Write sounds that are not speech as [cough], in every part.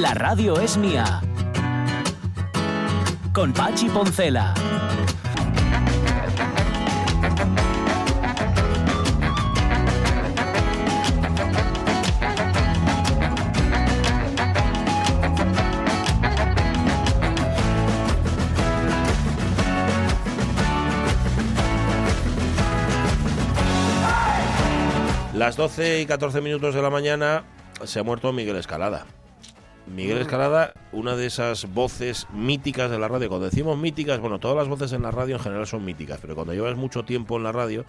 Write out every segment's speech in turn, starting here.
La radio es mía. Con Pachi Poncela. Las 12 y 14 minutos de la mañana se ha muerto Miguel Escalada. Miguel Escalada, una de esas voces míticas de la radio. Cuando decimos míticas, bueno, todas las voces en la radio en general son míticas, pero cuando llevas mucho tiempo en la radio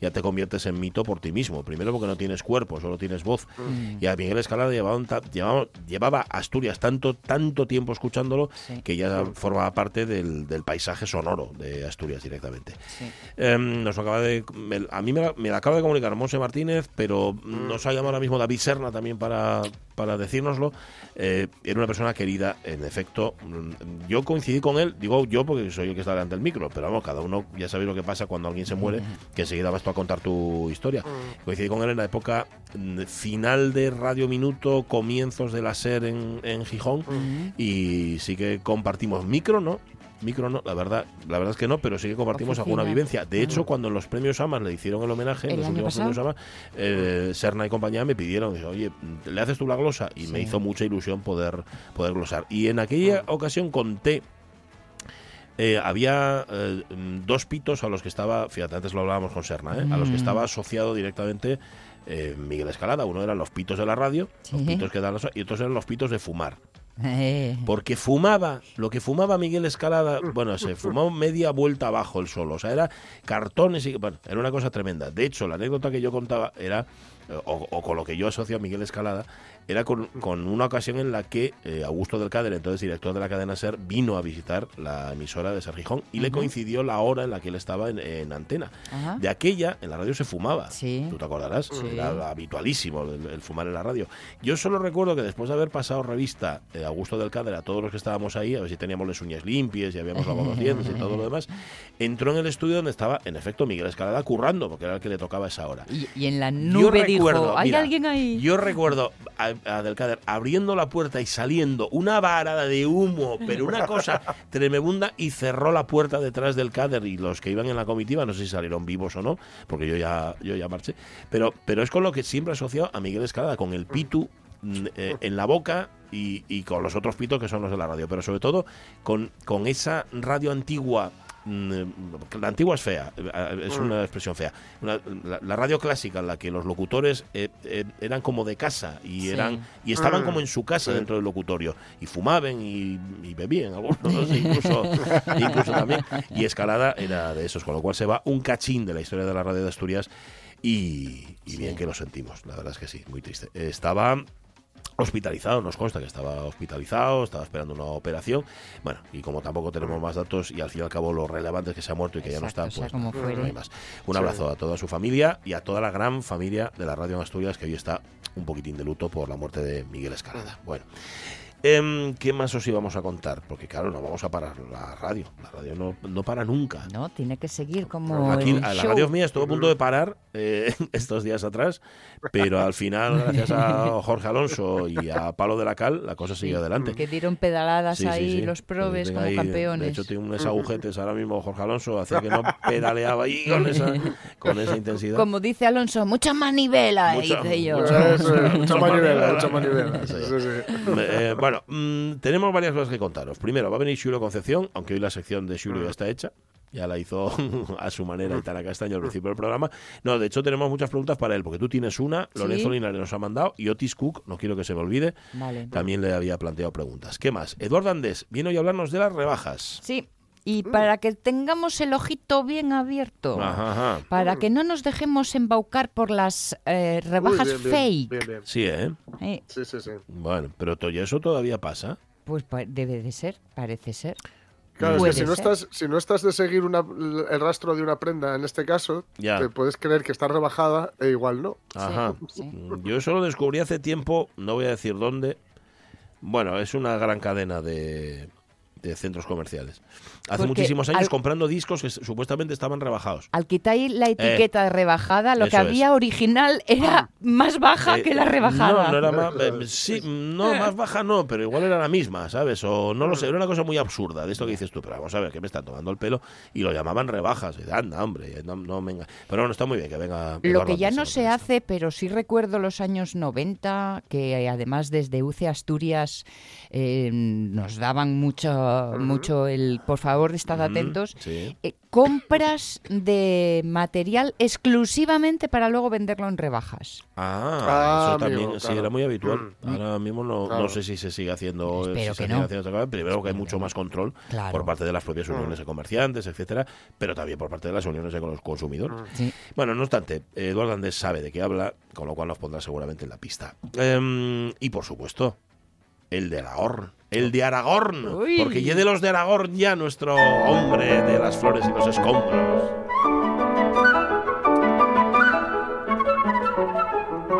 ya te conviertes en mito por ti mismo. Primero porque no tienes cuerpo, solo tienes voz. Y a Miguel Escalada llevaba, llevaba, llevaba Asturias tanto, tanto tiempo escuchándolo Sí. que ya formaba parte del, del paisaje sonoro de Asturias directamente. Sí. Em, nos acaba de, me- a mí me la, me la acaba de comunicar Monse Martínez, pero nos ha llamado ahora mismo David Serna también para, para decírnoslo. Eh, era una persona querida, en efecto. Mm, Yo coincidí con él, digo yo porque soy el que está delante del micro, pero vamos, cada uno ya sabéis lo que pasa cuando alguien se muere, que enseguida vas tú a contar tu historia. Coincidí con él en la época mm, final de Radio Minuto, comienzos de la SER en, en Gijón, y sí que compartimos micro, ¿no? Micro no, la verdad, la verdad es que no, pero sí que compartimos Oficina. alguna vivencia. De hecho, cuando en los premios AMAS le hicieron el homenaje, en ¿El los últimos pasado? premios AMAS, eh, Serna y compañía me pidieron, dice, oye, ¿le haces tú la glosa? Y me hizo mucha ilusión poder, poder glosar. Y en aquella ocasión conté eh, había eh, mm, dos pitos a los que estaba, fíjate, antes lo hablábamos con Serna, ¿eh? a los que Mm. estaba asociado directamente eh, Miguel Escalada. Uno eran los pitos de la radio, los pitos que dan los- y otros eran los pitos de fumar. Eh, Porque fumaba, lo que fumaba Miguel Escalada, [laughs] bueno, se fumaba media vuelta abajo el solo. O sea, era cartones y. Bueno, era una cosa tremenda. De hecho, la anécdota que yo contaba era, o, o con lo que yo asocio a Miguel Escalada, era con, con una ocasión en la que eh, Augusto del Cáder, entonces director de la cadena SER, vino a visitar la emisora de Ser Gijón y le coincidió la hora en la que él estaba en, en antena. Ajá. De aquella, en la radio se fumaba. Sí. Tú te acordarás, Sí. era habitualísimo el, el fumar en la radio. Yo solo recuerdo que después de haber pasado revista eh, Augusto del Cáder a todos los que estábamos ahí, a ver si teníamos las uñas limpias y habíamos lavado los dientes y todo lo demás, [laughs] entró en el estudio donde estaba, en efecto, Miguel Escalada currando, porque era el que le tocaba esa hora. y, y en la Yo nube recuerdo, dijo, ¿hay mira, alguien ahí? Yo recuerdo a, a Del Cáder abriendo la puerta y saliendo una varada de humo, pero una cosa [laughs] tremenda, y cerró la puerta detrás del Cáder y los que iban en la comitiva, no sé si salieron vivos o no, porque yo ya, yo ya marché, pero, pero es con lo que siempre he asociado a Miguel Escalada, con el pitu mm, eh, en la boca y, y con los otros pitos que son los de la radio, pero sobre todo con, con esa radio antigua. Mm, La antigua es fea, eh, es una expresión fea. Una- la, la radio clásica en la que los locutores eh, eh, eran como de casa y Sí. eran y estaban como en su casa dentro del locutorio y fumaban y, y bebían algunos, [laughs] incluso, incluso también. Y Escalada era de esos, con lo cual se va un cachín de la historia de la radio de Asturias y, y bien que lo sentimos, la verdad es que sí, muy triste. Estaba hospitalizado, nos consta que estaba hospitalizado, estaba esperando una operación. Bueno, y como tampoco tenemos más datos y al fin y al cabo lo relevante es que se ha muerto y que ya no Exacto, está, sea pues como no, no hay más. Un abrazo a toda su familia y a toda la gran familia de la radio en Asturias que hoy está un poquitín de luto por la muerte de Miguel Escalada. Bueno. Em, ¿Qué más os íbamos a contar? Porque claro, no vamos a parar la radio. La radio no, no para nunca. No, tiene que seguir como Aquí, el la show. radio mía estuvo a punto de parar eh, [laughs] estos días atrás, pero al final, gracias a Jorge Alonso y a Palo de la Cal, la cosa siguió adelante. Que dieron pedaladas Sí, sí, ahí sí. los probes Tengo como ahí, campeones. De hecho, tiene unos agujetes ahora mismo Jorge Alonso, hacía que no pedaleaba ahí con esa, con esa intensidad. Como dice Alonso, mucha manivela, Mucha- dice yo. mucha- es, mucha manivela, mucha manivela. Sí, sí. Eh, bueno, mm, tenemos varias cosas que contaros. Primero, va a venir Julio Concepción, aunque hoy la sección de Julio ya está hecha. Ya la hizo [laughs] a su manera Itana Castaño al principio del programa. No, de hecho tenemos muchas preguntas para él, porque tú tienes una, Lorenzo Sí. Linares nos ha mandado, y Otis Cook, no quiero que se me olvide, Vale. también le había planteado preguntas. ¿Qué más? Eduardo Andés viene hoy a hablarnos de las rebajas. Sí, Y para que tengamos el ojito bien abierto. Ajá, ajá. Para que no nos dejemos embaucar por las eh, rebajas Uy, bien, fake. bien, bien. Sí, ¿eh? Eh, Sí, sí, sí. Bueno, pero to- y eso todavía pasa. pues debe de ser, parece ser. Claro, es que si no, estás, si no estás de seguir una- el rastro de una prenda, en este caso, Ya. te puedes creer que está rebajada e igual no. Ajá. sí. Yo eso lo descubrí hace tiempo, no voy a decir dónde. Bueno, es una gran cadena de, de centros comerciales. Hace Porque muchísimos años al- comprando discos que supuestamente estaban rebajados. Al quitar la etiqueta de rebajada, lo que Eh, había original era más baja Eh, que la rebajada. No, no era más. eh, sí, no, más baja no, pero igual era la misma, ¿sabes? O no lo sé, era una cosa muy absurda de esto que dices tú, pero vamos a ver, que me están tomando el pelo y lo llamaban rebajas. Y, anda, hombre, no, no venga. Pero bueno, está muy bien que venga. Lo Eduardo que ya no se hace, pero sí recuerdo los años 90, que eh, además desde UCE Asturias eh, nos daban mucho, mucho el por favor, estad Ujú, atentos. sí. eh, compras de material exclusivamente para luego venderlo en rebajas. Ah, Ah, eso también sí era muy habitual. Mm. Ahora mismo no, Claro. no sé si se sigue haciendo. Espero si se que sigue no. haciendo. Primero que hay mucho más control Claro. por parte de las propias uniones de comerciantes, etcétera, pero también por parte de las uniones de los consumidores. Sí. Bueno, no obstante, Eduardo Andrés sabe de qué habla, con lo cual nos pondrá seguramente en la pista. Em, y por supuesto, el de Aragorn. El de Aragorn. Uy. Porque de los de Aragorn ya nuestro hombre de las flores y los escombros.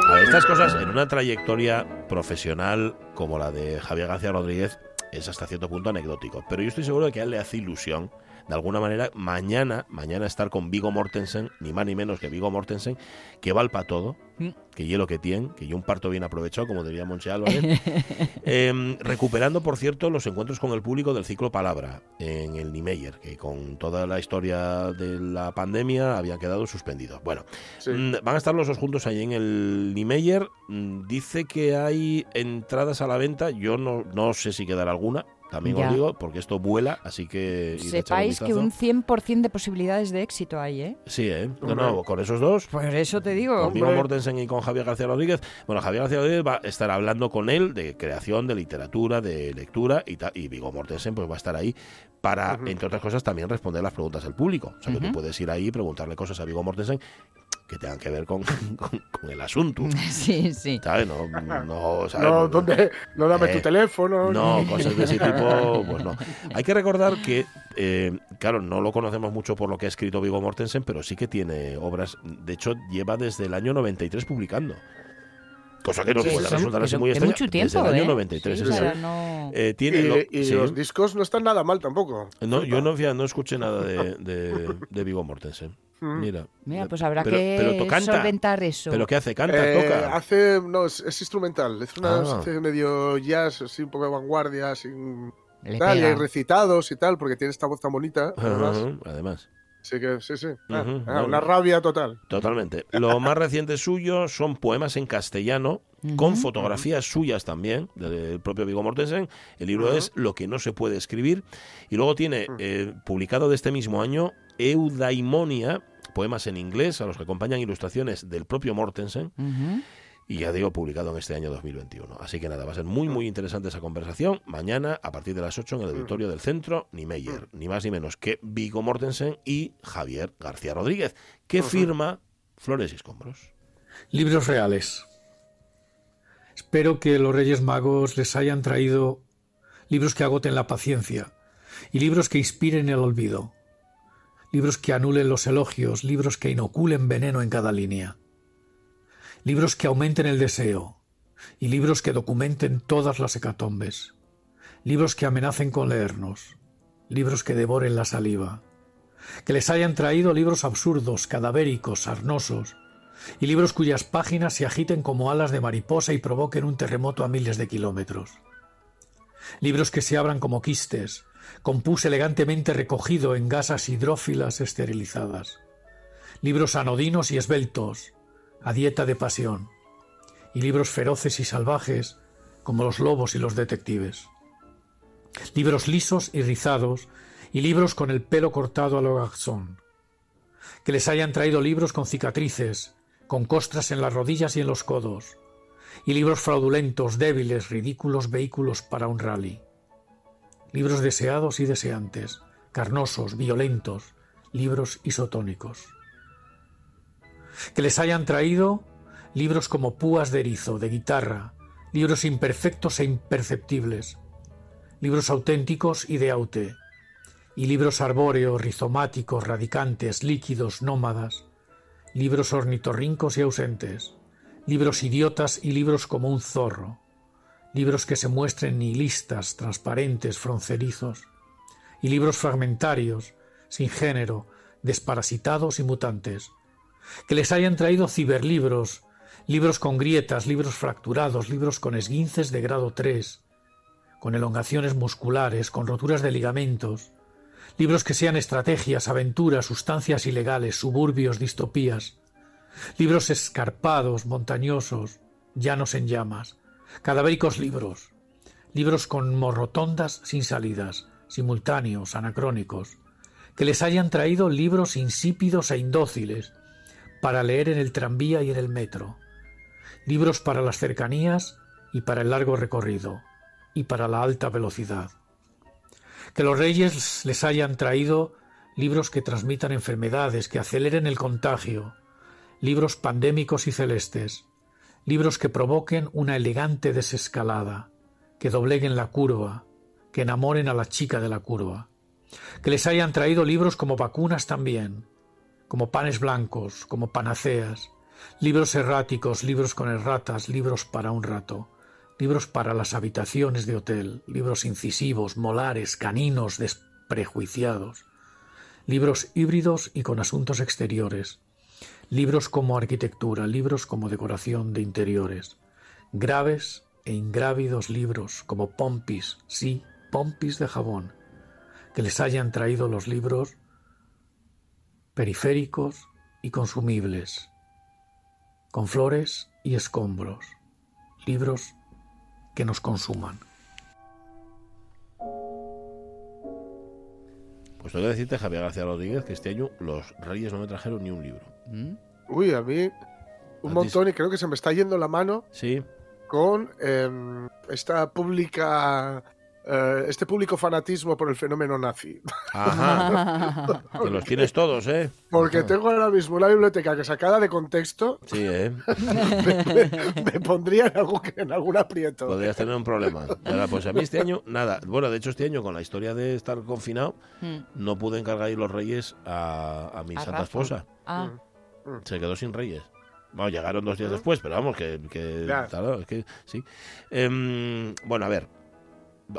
A ver, estas cosas en una trayectoria profesional como la de Javier García Rodríguez es hasta cierto punto anecdótico. Pero yo estoy seguro de que a él le hace ilusión, de alguna manera, mañana, mañana estar con Vigo Mortensen, ni más ni menos que Vigo Mortensen, que va al pa' todo, Mm. que hielo que tiene, que yo un parto bien aprovechado, como diría Monche Álvarez. [laughs] Em, recuperando, por cierto, los encuentros con el público del ciclo Palabra en el Niemeyer, que con toda la historia de la pandemia habían quedado suspendidos. Bueno, Sí. Mm, Van a estar los dos juntos ahí en el Niemeyer. Mm, Dice que hay entradas a la venta. Yo no, no sé si quedará alguna. También Ya. os digo, porque esto vuela, así que... Sepáis que un 100% de posibilidades de éxito hay, ¿eh? Sí, ¿eh? No, no, con esos dos, Por eso te digo. con Vigo. Mortensen y con Javier García Rodríguez. Bueno, Javier García Rodríguez va a estar hablando con él de creación, de literatura, de lectura y, ta- y Vigo Mortensen pues va a estar ahí para, entre otras cosas, también responder las preguntas del público. O sea, que tú puedes ir ahí y preguntarle cosas a Vigo Mortensen que tengan que ver con, [laughs] con- con el asunto. [laughs] Sí, sí. ¿Sabes? No, no, ¿sabes? No, Pues, ¿dónde? No dame Eh, tu teléfono. No, cosas de ese tipo, pues no. Hay que recordar que, eh, claro, no lo conocemos mucho por lo que ha escrito Vigo Mortensen, pero sí que tiene obras. De hecho, lleva desde el año 93 publicando. Cosa que nos Sí, puede sí, resultar así Pero muy extraña. mucho tiempo, Desde el año ¿eh? 93. Sí, es o sea, verdad. no- Eh, Y, tiene lo- y los discos no están nada mal tampoco. No, yo no, no escuché nada de, de, de Vigo Mortensen. Mm. Mira. Mira, pues habrá Pero- que pero canta. solventar eso. ¿Pero qué hace? ¿Canta? Eh, ¿Toca? Hace, no, es, es instrumental. Es una Ah. hace medio jazz, así un poco de vanguardia, así, tal, y recitados y tal, porque tiene esta voz tan bonita. Además. Ajá, Además. Sí, que, sí, sí. Ah, Ujú, ah, no, una no. rabia total. Totalmente. Lo más reciente suyo son poemas en castellano, con Ujú. fotografías suyas también, del propio Vigo Mortensen. El libro es Lo que no se puede escribir. Y luego tiene, eh, publicado de este mismo año, Eudaimonia, poemas en inglés, a los que acompañan ilustraciones del propio Mortensen. Y ya digo, publicado en este año 2021. Así que nada, va a ser muy, muy interesante esa conversación. Mañana, a partir de las 8, en el auditorio del centro, ni Meyer, ni más ni menos que Vigo Mortensen y Javier García Rodríguez, que firma Flores y Escombros. Libros reales. Espero que los Reyes Magos les hayan traído libros que agoten la paciencia y libros que inspiren el olvido. Libros que anulen los elogios, libros que inoculen veneno en cada línea. Libros que aumenten el deseo y libros que documenten todas las hecatombes. Libros que amenacen con leernos. Libros que devoren la saliva. Que les hayan traído libros absurdos, cadavéricos, sarnosos, y libros cuyas páginas se agiten como alas de mariposa y provoquen un terremoto a miles de kilómetros. Libros que se abran como quistes, con elegantemente recogido en gasas hidrófilas esterilizadas. Libros anodinos y esbeltos, a dieta de pasión. Y libros feroces y salvajes, como los lobos y los detectives. Libros lisos y rizados, y libros con el pelo cortado a lo garzón. Que les hayan traído libros con cicatrices, con costras en las rodillas y en los codos, y libros fraudulentos, débiles, ridículos vehículos para un rally. Libros deseados y deseantes, carnosos, violentos, libros isotónicos. Que les hayan traído libros como púas de erizo, de guitarra, libros imperfectos e imperceptibles, libros auténticos y de aute, y libros arbóreos, rizomáticos, radicantes, líquidos, nómadas, libros ornitorrincos y ausentes, libros idiotas y libros como un zorro, libros que se muestren nihilistas, transparentes, froncerizos, y libros fragmentarios, sin género, desparasitados y mutantes, que les hayan traído ciberlibros, libros con grietas, libros fracturados, libros con esguinces de grado 3, con elongaciones musculares, con roturas de ligamentos, libros que sean estrategias, aventuras, sustancias ilegales, suburbios, distopías, libros escarpados, montañosos, llanos en llamas, cadavéricos libros, libros con morrotondas sin salidas, simultáneos, anacrónicos, que les hayan traído libros insípidos e indóciles para leer en el tranvía y en el metro, libros para las cercanías y para el largo recorrido, y para la alta velocidad. Que los reyes les hayan traído libros que transmitan enfermedades, que aceleren el contagio, libros pandémicos y celestes, libros que provoquen una elegante desescalada, que dobleguen la curva, que enamoren a la chica de la curva, que les hayan traído libros como vacunas también, como panes blancos, como panaceas, libros erráticos, libros con erratas, libros para un rato, libros para las habitaciones de hotel, libros incisivos, molares, caninos, desprejuiciados, libros híbridos y con asuntos exteriores, libros como arquitectura, libros como decoración de interiores, graves e ingrávidos libros como pompis, sí, pompis de jabón, que les hayan traído los libros periféricos y consumibles, con flores y escombros, libros que nos consuman. Pues tengo que decirte, Javier García Rodríguez, que este año los Reyes no me trajeron ni un libro. ¿Mm? Uy, a mí un montón y creo que se me está yendo la mano Sí, con em, esta pública eh, este público fanatismo por el fenómeno nazi. ajá. que los tienes todos, ¿eh? Porque tengo ahora mismo una biblioteca que sacada de contexto Sí, ¿eh? me, [laughs] me- me pondría en, algún, en algún aprieto. Podrías tener un problema. Ahora, pues a mí este año, nada. Bueno, de hecho, este año, con la historia de estar confinado, Mm. no pude encargar ir los Reyes a, a mi A santa Rafa. esposa. Ah, Se quedó sin Reyes. Bueno, llegaron dos días después, pero vamos, que. claro, es que sí. Em, bueno, a ver.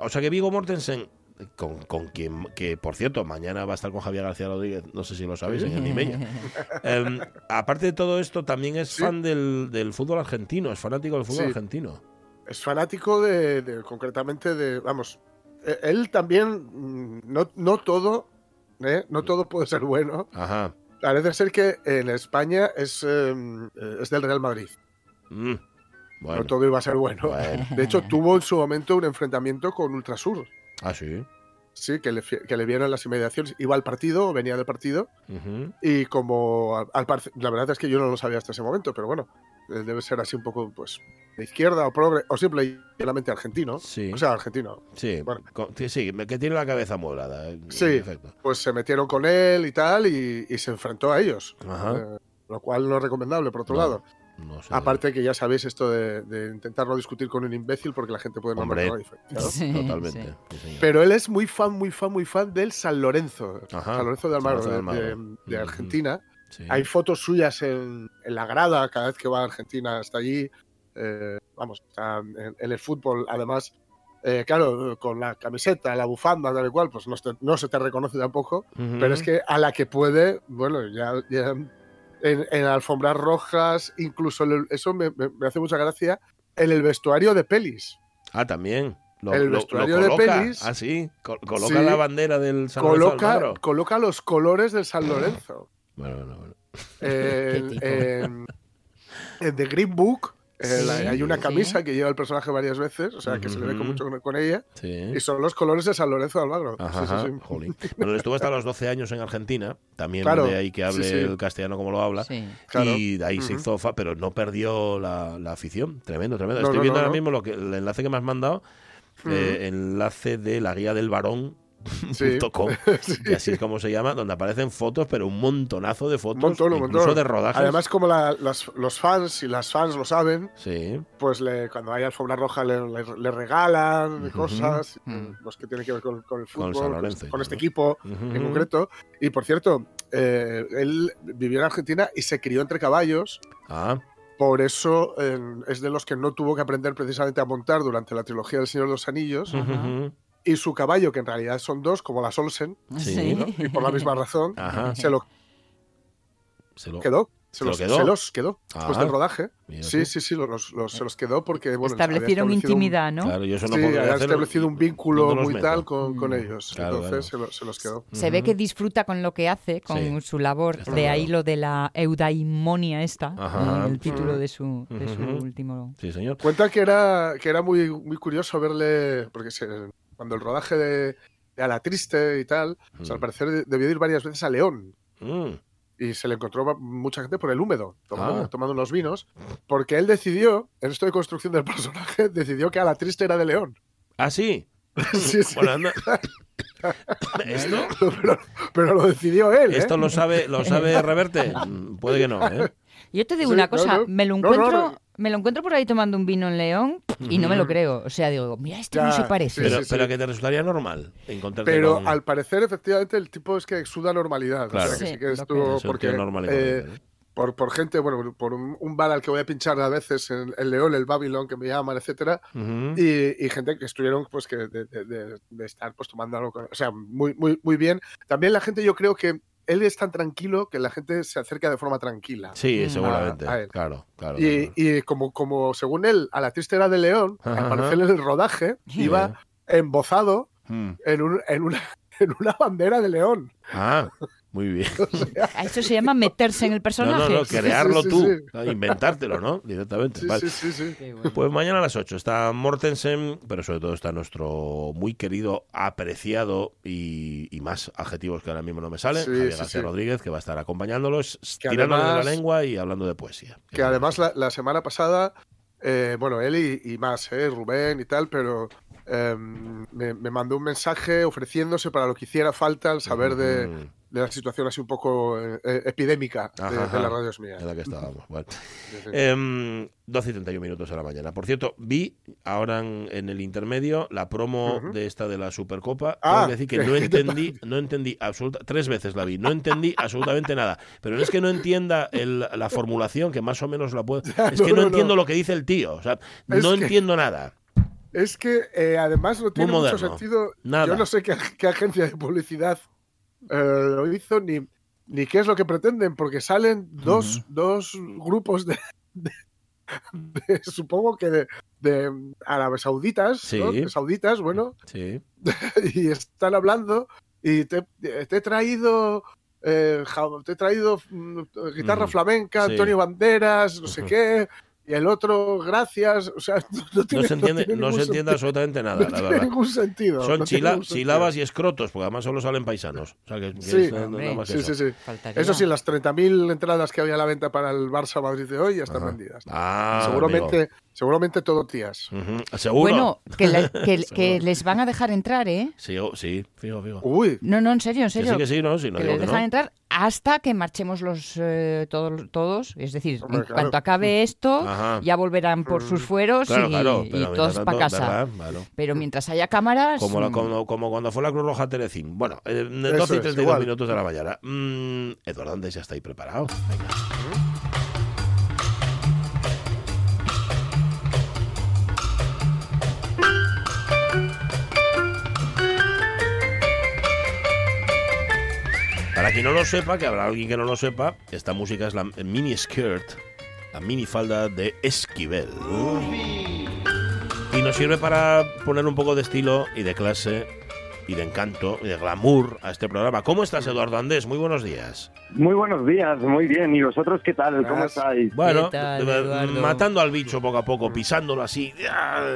O sea que Vigo Mortensen, con, con quien. Que por cierto, mañana va a estar con Javier García Rodríguez, no sé si lo sabéis, en el Nimeña. [laughs] Em, aparte de todo esto, también es Sí. fan del, del fútbol argentino, es fanático del fútbol Sí. argentino. Es fanático de, de- concretamente de, vamos, eh, él también, mm, no, no todo, ¿eh? no todo puede ser bueno. Ajá. Parece ser que en España es, em, eh, es del Real Madrid. Mm, Bueno. No todo iba a ser bueno. Bueno. De hecho, tuvo en su momento un enfrentamiento con Ultrasur. Ah, sí. Sí, que le, que le vieron las inmediaciones. Iba al partido, venía del partido. Ujú. Y como al, al la verdad es que yo no lo sabía hasta ese momento, pero bueno, eh, debe ser así un poco, pues, de izquierda o progre, o simplemente argentino. Sí. O sea, argentino. Sí, Bueno. sí, que tiene la cabeza mueblada. eh, Sí. en efecto. Pues se metieron con él y tal, y, y se enfrentó a ellos. Ajá. Eh, lo cual no es recomendable, por otro No, lado. No sé. Aparte que ya sabéis esto de, de intentar no discutir con un imbécil porque la gente puede no [laughs] sí, Totalmente. sí. sí. Pero él es muy fan, muy fan, muy fan del San Lorenzo. Ajá, San Lorenzo de Almagro, de, de de-. Argentina. Sí. Hay fotos suyas en, en la grada cada vez que va a Argentina hasta allí. Eh, vamos, en, en el fútbol, además, eh, claro, con la camiseta, la bufanda, tal y cual, pues no, se- no se te reconoce tampoco. Ujú. Pero es que a la que puede, bueno, ya, ya en, en alfombras rojas, incluso el- eso me, me- me hace mucha gracia, en el vestuario de pelis. Ah, también. Lo, el lo- lo vestuario de pelis- Ah, sí. Col- coloca Sí. la bandera del San Lorenzo Coloca, Almagro. coloca los colores del San Lorenzo. Bueno, bueno, bueno. En, [laughs] tipo? en- en The Green Book Sí, la- hay una sí. camisa que lleva el personaje varias veces, o sea que se le ve con mucho con, con ella, Sí. y son los colores de San Lorenzo de Almagro. Ajá, jolín. Bueno, estuvo hasta los 12 años en Argentina, también Claro, de ahí que hable sí, sí. el castellano como lo habla. Sí. Claro. Y de ahí se hizo fa, pero no perdió la, la afición. Tremendo, tremendo. No, Estoy no, viendo no, ahora no. mismo lo que, el enlace que me has mandado, eh, enlace de la guía del varón [laughs] Sí. [laughs] Sí. que así es como se llama, donde aparecen fotos, pero un montonazo de fotos, montón, incluso montón. de rodajes. Además, como la- las- los fans y las fans lo saben, sí. pues le- cuando hay alfombra roja le, le- le regalan Ujú. cosas, Mm. los que tienen que ver con, con el fútbol, con, Lorenzo y con este equipo Ujú. en concreto. Y por cierto, eh, él vivió en Argentina y se crió entre caballos. Ah, Por eso eh, es de los que no tuvo que aprender precisamente a montar durante la trilogía del Señor de los Anillos. ujú, ujú. Y su caballo, que en realidad son dos, como las Olsen, Sí. ¿no? y por la misma razón, Ajá. se lo Se lo- quedó. Se, ¿Se lo los, quedó? se los quedó después Ah, del rodaje. mira Sí, tú. sí, sí, los, los- se los quedó porque bueno, Establecieron un- intimidad, ¿no? Claro, yo eso no sí, hacerlo. establecido un vínculo ¿Dónde los muy meto? tal con, con Mm. ellos. Claro, Entonces claro. Se, lo- se los quedó. Se ve que disfruta con lo que hace, con Sí. su labor. Está de ahí lo de la eudaimonia esta, Ajá. el título Mm. de su, de su Ujú. último... Sí, señor. Cuenta que era, que era muy, muy curioso verle, porque se- cuando el rodaje de, de A la Triste y tal, o sea, al Mm. parecer de- debió ir varias veces a León. Mm. Y se le encontró mucha gente por el húmedo, tomando, Ah. tomando unos vinos, porque él decidió, en esto de construcción del [laughs] personaje, decidió que A la Triste era de León. Ah, sí. [laughs] sí, sí. Bueno, anda. [laughs] esto, pero, pero lo decidió él. ¿eh? esto lo sabe, lo sabe Reverte. Mm, Puede que no, ¿eh? Yo te digo Sí, una cosa, no. me lo No, no, encuentro... no. Me lo encuentro por ahí tomando un vino en León y no me lo creo. O sea, digo, mira, este Ya, no se parece. Sí, Pero, sí, pero sí. que te resultaría normal encontrarte Pero con... al parecer, efectivamente, el tipo es que exuda normalidad. Claro. O sea, que Sí, sí que estuvo. porque, eh, por, por gente, bueno, por un, un bar al que voy a pinchar a veces en, en León, el Babylon, que me llaman, etcétera, y, y gente que estuvieron, pues, que de, de- de- de estar, pues, tomando algo, con- o sea, muy, muy, muy bien. También la gente, yo creo que él es tan tranquilo que la gente se acerca de forma tranquila. Sí, Mm. seguramente. A- a él. Claro, claro. Y, claro. y como, como, según él, a la triste era de León, Ajá, al parecer en el rodaje, Sí. iba embozado Mm. en, un- en, una, [laughs] en una bandera de León. Ah, muy bien. [laughs] A eso se llama meterse en el No, personaje. no, no, crearlo sí, tú. sí. Ah, Inventártelo, ¿no? Directamente. Sí, Vale. sí, sí, sí. Qué bueno. Pues mañana a las 8 está Mortensen, pero sobre todo está nuestro muy querido, apreciado y, y más adjetivos que ahora mismo no me salen, Sí, Javier sí, García sí. Rodríguez, que va a estar acompañándolos, Que tirándoles de la lengua y hablando de poesía. Que además la, la semana pasada, eh, bueno, él y, y más, eh, Rubén y tal, pero eh, me, me mandó un mensaje ofreciéndose para lo que hiciera falta al saber de, Mm, de la situación así un poco eh, eh, epidémica de, Ajá, de ajá. las radios mías. en la que estábamos. Bueno. Sí, sí. Em, 12 y 31 minutos de la mañana. Por cierto, vi ahora en, en el intermedio la promo de esta de la Supercopa. Ah, Tengo que decir que [laughs] ¿qué- no entendí, no entendí absoluta, tres veces la vi, no entendí absolutamente nada. Pero no es que no entienda el- la formulación, que más o menos la puedo. [laughs] Es No, que no, no, no. entiendo lo que dice el tío. O sea, Es no que- entiendo nada. Es que eh, además no tiene mucho sentido. Nada. Yo no sé qué, qué agencia de publicidad eh, lo hizo ni, ni qué es lo que pretenden, porque salen dos, dos grupos de, de- de- supongo que de, de árabes sauditas. Sí. Sauditas, bueno, Sí. [laughs] y están hablando y te, te he traído eh, te he traído mm, guitarra flamenca, Sí. Antonio Banderas, no sé qué, y el otro, gracias, o sea, [laughs] no, No tiene, se entiende, tiene no se entiende absolutamente nada, No la tiene verdad. ningún sentido. Son no tiene chila- ningún sentido. sílabas y escrotos, porque además solo salen paisanos. O sea, que, que Sí. es nada Hombre. más Sí, eso. sí, sí. Faltaría. Eso sí, las 30.000 entradas que había a la venta para el Barça Madrid de hoy ya están Ajá. vendidas. Ah, seguramente, seguramente todo tías. ¿Seguro? Bueno, que, [laughs] les van a dejar entrar, ¿eh? Sí, oh, sí, fijo, fijo. Uy, No, no, en serio, en Que serio. sí, que sí, no, sí, no que les dejan no. entrar hasta que marchemos los eh, todos, todos. Es decir, Hombre, en claro. cuanto acabe esto, Ajá. ya volverán por sus fueros Claro, y, claro, todos para casa. Pero mientras haya cámaras. Como, la- mm, como, como cuando fue la Cruz Roja Telecín. Bueno, eh, 12 y es, 32 igual. minutos de la mañana. Mm, Eduardo Andrés, ya está ahí preparado. Venga. Para quien no lo sepa, que habrá alguien que no lo sepa, esta música es la mini skirt, la mini falda de Esquivel. Y nos sirve para poner un poco de estilo y de clase y de encanto y de glamour a este programa. ¿Cómo estás, Eduardo Andés? Muy buenos días. Muy buenos días, muy bien. ¿Y vosotros qué tal? ¿Cómo estáis? Bueno, tal, eh, matando al bicho poco a poco, pisándolo así,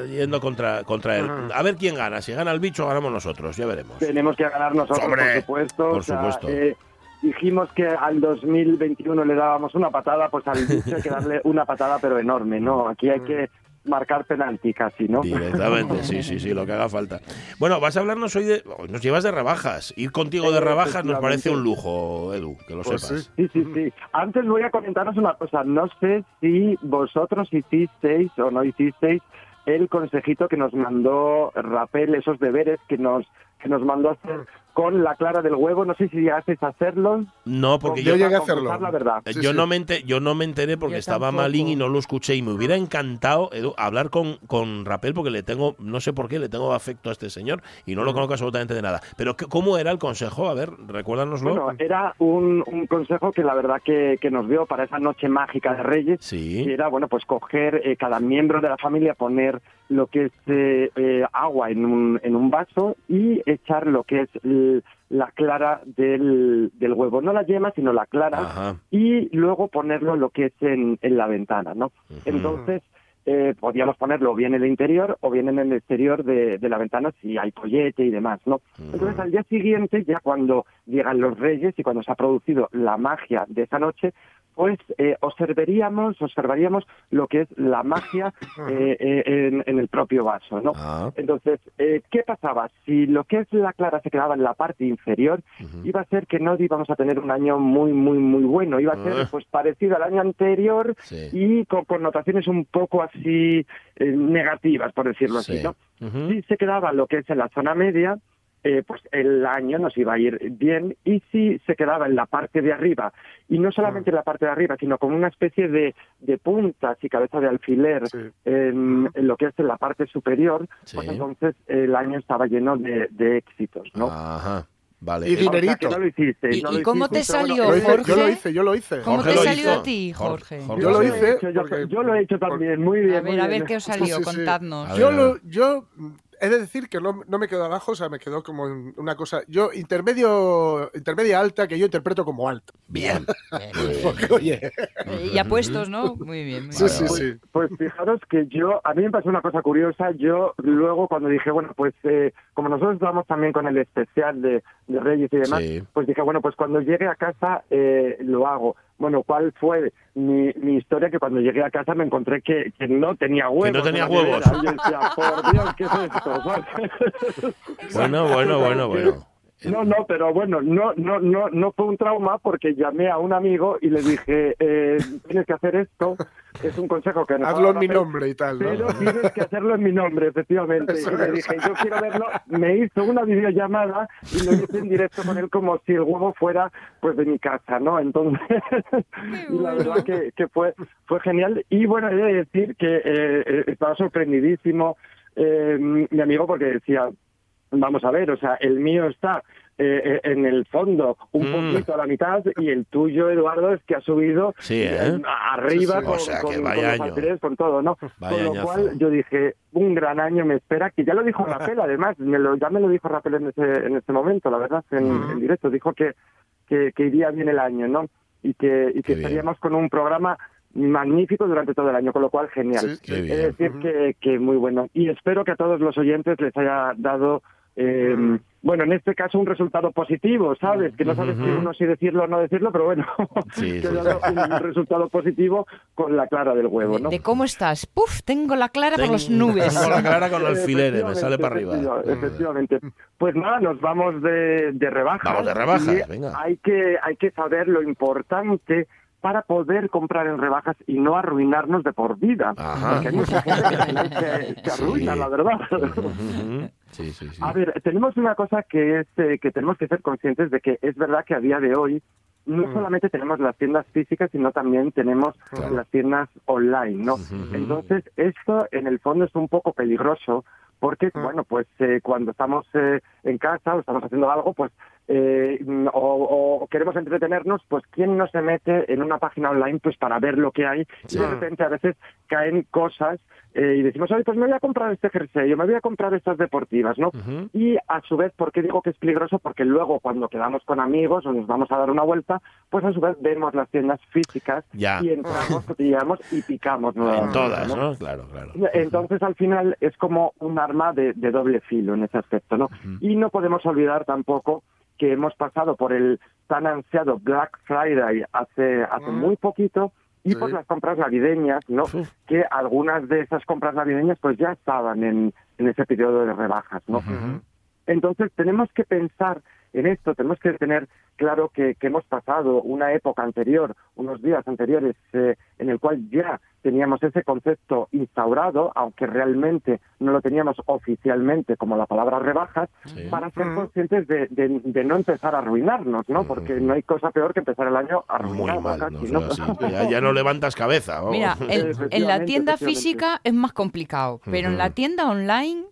yendo contra, contra él. A ver quién gana. Si gana el bicho, ganamos nosotros. Ya veremos. Tenemos que ganar nosotros, Hombre, por supuesto. por O sea, supuesto. eh, dijimos que al 2021 le dábamos una patada, pues al bicho hay que darle una patada, pero enorme, ¿no? Aquí hay que marcar penalti casi, ¿no? Directamente, sí, sí, sí, lo que haga falta. Bueno, vas a hablarnos hoy de. hoy Nos llevas de rebajas. Ir contigo de rebajas nos parece un lujo, Edu, que lo Pues sepas. Sí, sí, sí. Antes voy a comentaros una cosa. No sé si vosotros hicisteis o no hicisteis el consejito que nos mandó Rapel, esos deberes que nos que nos mandó hacer con la clara del huevo. No sé si llegasteis a hacerlo. No, porque Yo llegué a hacerlo. La verdad. eh, Sí, yo, sí. No me ente- yo no me enteré porque Yo estaba tampoco. malín y no lo escuché. Y me hubiera encantado, Edu, hablar con, con Rapel porque le tengo, no sé por qué, le tengo afecto a este señor y no lo conozco absolutamente de nada. Pero, ¿qué- ¿cómo era el consejo? A ver, recuérdanoslo. Bueno, era un, un consejo que la verdad que, que nos dio para esa noche mágica de Reyes. sí. que era bueno pues coger eh, cada miembro de la familia poner lo que es eh, eh, agua en un, en un vaso y echar lo que es la clara del, del huevo. No la yema sino la clara Ajá. y luego ponerlo lo que es en, en la ventana no entonces eh, podíamos ponerlo bien en el interior o bien en el exterior de, de la ventana si hay pollete y demás no entonces al día siguiente ya cuando llegan los reyes y cuando se ha producido la magia de esa noche pues eh, observaríamos, observaríamos lo que es la magia eh, eh, en, en el propio vaso, ¿no? Ah, Entonces, eh, ¿qué pasaba? Si lo que es la clara se quedaba en la parte inferior, iba a ser que no íbamos a tener un año muy, muy, muy bueno. Iba a ser Ah. pues parecido al año anterior Sí. y con connotaciones un poco así eh, negativas, por decirlo Sí. así, ¿no? Si se quedaba lo que es en la zona media, eh, pues el año nos iba a ir bien. Y si se quedaba en la parte de arriba, y no solamente en la parte de arriba, sino con una especie de, de puntas y cabeza de alfiler Sí. en, en lo que es en la parte superior, Sí. pues entonces el año estaba lleno de, de éxitos, ¿no? Ajá. Vale. Y O sea, que dinerito. no lo hicisteis, ¿Y- no y lo cómo te salió, Yo lo hice, Jorge? yo lo hice, yo lo hice. ¿Cómo Jorge te salió hizo. a ti, Jorge? Jorge. Yo lo hice yo, porque- yo lo he hecho también, muy bien. A ver, a ver qué os salió, sí, sí. contadnos. Yo, lo, yo he de decir que no, no me quedó abajo, o sea, me quedó como en una cosa. Yo, intermedio, intermedia alta, que yo interpreto como alta. [laughs] Bien. Porque, oye, Eh, Ya puestos, ¿no? Muy bien. Muy sí, bien. sí, Pues, sí. pues fijaros que yo, a mí me pasó una cosa curiosa, yo luego cuando dije, bueno, pues eh, como nosotros vamos también con el especial de, de Reyes y demás, Sí. pues dije, bueno, pues cuando llegue a casa eh, lo hago. Bueno, ¿cuál fue mi, mi historia? Que cuando llegué a casa me encontré que, que no tenía huevos. no tenía huevos. Decía, por Dios, ¿qué es esto? [laughs] [laughs] Bueno, bueno, bueno, bueno. No, no, pero bueno, no, no, no, no fue un trauma porque llamé a un amigo y le dije, eh, tienes que hacer esto, es un consejo que ha Hazlo en mi nombre y tal, Pero ¿no? tienes que hacerlo en mi nombre, efectivamente. Eso y le dije, yo quiero verlo. Me hizo una videollamada y lo hice en directo con él como si el huevo fuera pues de mi casa, ¿no? Entonces, [laughs] y la verdad que, que fue, fue genial. Y bueno, he de decir que eh, eh, estaba sorprendidísimo eh, mi amigo porque decía, vamos a ver, o sea, el mío está eh, eh, en el fondo un Mm. poquito a la mitad y el tuyo, Eduardo, es que ha subido Sí, ¿eh? arriba Sí, sí. con, O sea, que con- vaya con los año. alfileres, con todo, ¿no? Vaya con lo añazo. cual yo dije, un gran año me espera, que ya lo dijo Rapel, [laughs] además, me lo, ya me lo dijo Rapel en ese, en ese momento, la verdad, en, en directo, dijo que, que, que iría bien el año, ¿no? Y que, y que estaríamos con un programa magnífico durante todo el año, con lo cual genial. Es decir, que, que muy bueno. Y espero que a todos los oyentes les haya dado, eh, Mm. bueno, en este caso un resultado positivo, ¿sabes? Que no sabes si Ujú. uno si decirlo o no decirlo, pero bueno, [laughs] Sí, que sí, un resultado positivo con la clara del huevo, ¿no? ¿De cómo estás? Puf, tengo la clara por las Tengo- nubes. Tengo la cara con [laughs] alfileres, me sale para Efectivamente, arriba. Efectivamente. Pues nada, nos vamos de, de rebajas. Vamos de rebajas, venga. Hay que, hay que saber lo importante para poder comprar en rebajas y no arruinarnos de por vida. Ajá. Porque hay mucha gente que se, se arruina, Sí. la verdad. Ujú. Sí, sí, sí. A ver, tenemos una cosa que es eh, que tenemos que ser conscientes de que es verdad que a día de hoy no Mm. solamente tenemos las tiendas físicas, sino también tenemos Claro. las tiendas online, ¿no? Entonces, esto en el fondo es un poco peligroso porque, Mm. bueno, pues eh, cuando estamos eh, en casa o estamos haciendo algo, pues eh, o, o queremos entretenernos, pues ¿quién no se mete en una página online pues para ver lo que hay? Sí. Y de repente a veces caen cosas eh, y decimos, oye, pues me voy a comprar este jersey, o me voy a comprar estas deportivas, ¿no? Y a su vez, ¿por qué digo que es peligroso? Porque luego cuando quedamos con amigos o nos vamos a dar una vuelta, pues a su vez vemos las tiendas físicas Ya. y entramos, [laughs] cotilleamos y picamos nuevamente. En todas, ¿no? Claro, claro. Entonces, al final, es como un arma de, de doble filo en ese aspecto, ¿no? Y no podemos olvidar tampoco que hemos pasado por el tan ansiado Black Friday hace, hace muy poquito y Sí. pues las compras navideñas, ¿no? Uf. Que algunas de esas compras navideñas pues ya estaban en, en ese periodo de rebajas, ¿no? Entonces tenemos que pensar en esto, tenemos que tener claro que, que hemos pasado una época anterior, unos días anteriores, eh, en el cual ya teníamos ese concepto instaurado, aunque realmente no lo teníamos oficialmente como la palabra rebajas, Sí. para ser Ujú. conscientes de, de- de no empezar a arruinarnos, ¿no? Porque no hay cosa peor que empezar el año Muy arruinado mal, casi, ¿no? ya, ya no levantas cabeza. vamos. Mira, en, en la tienda física es más complicado, pero en la tienda online,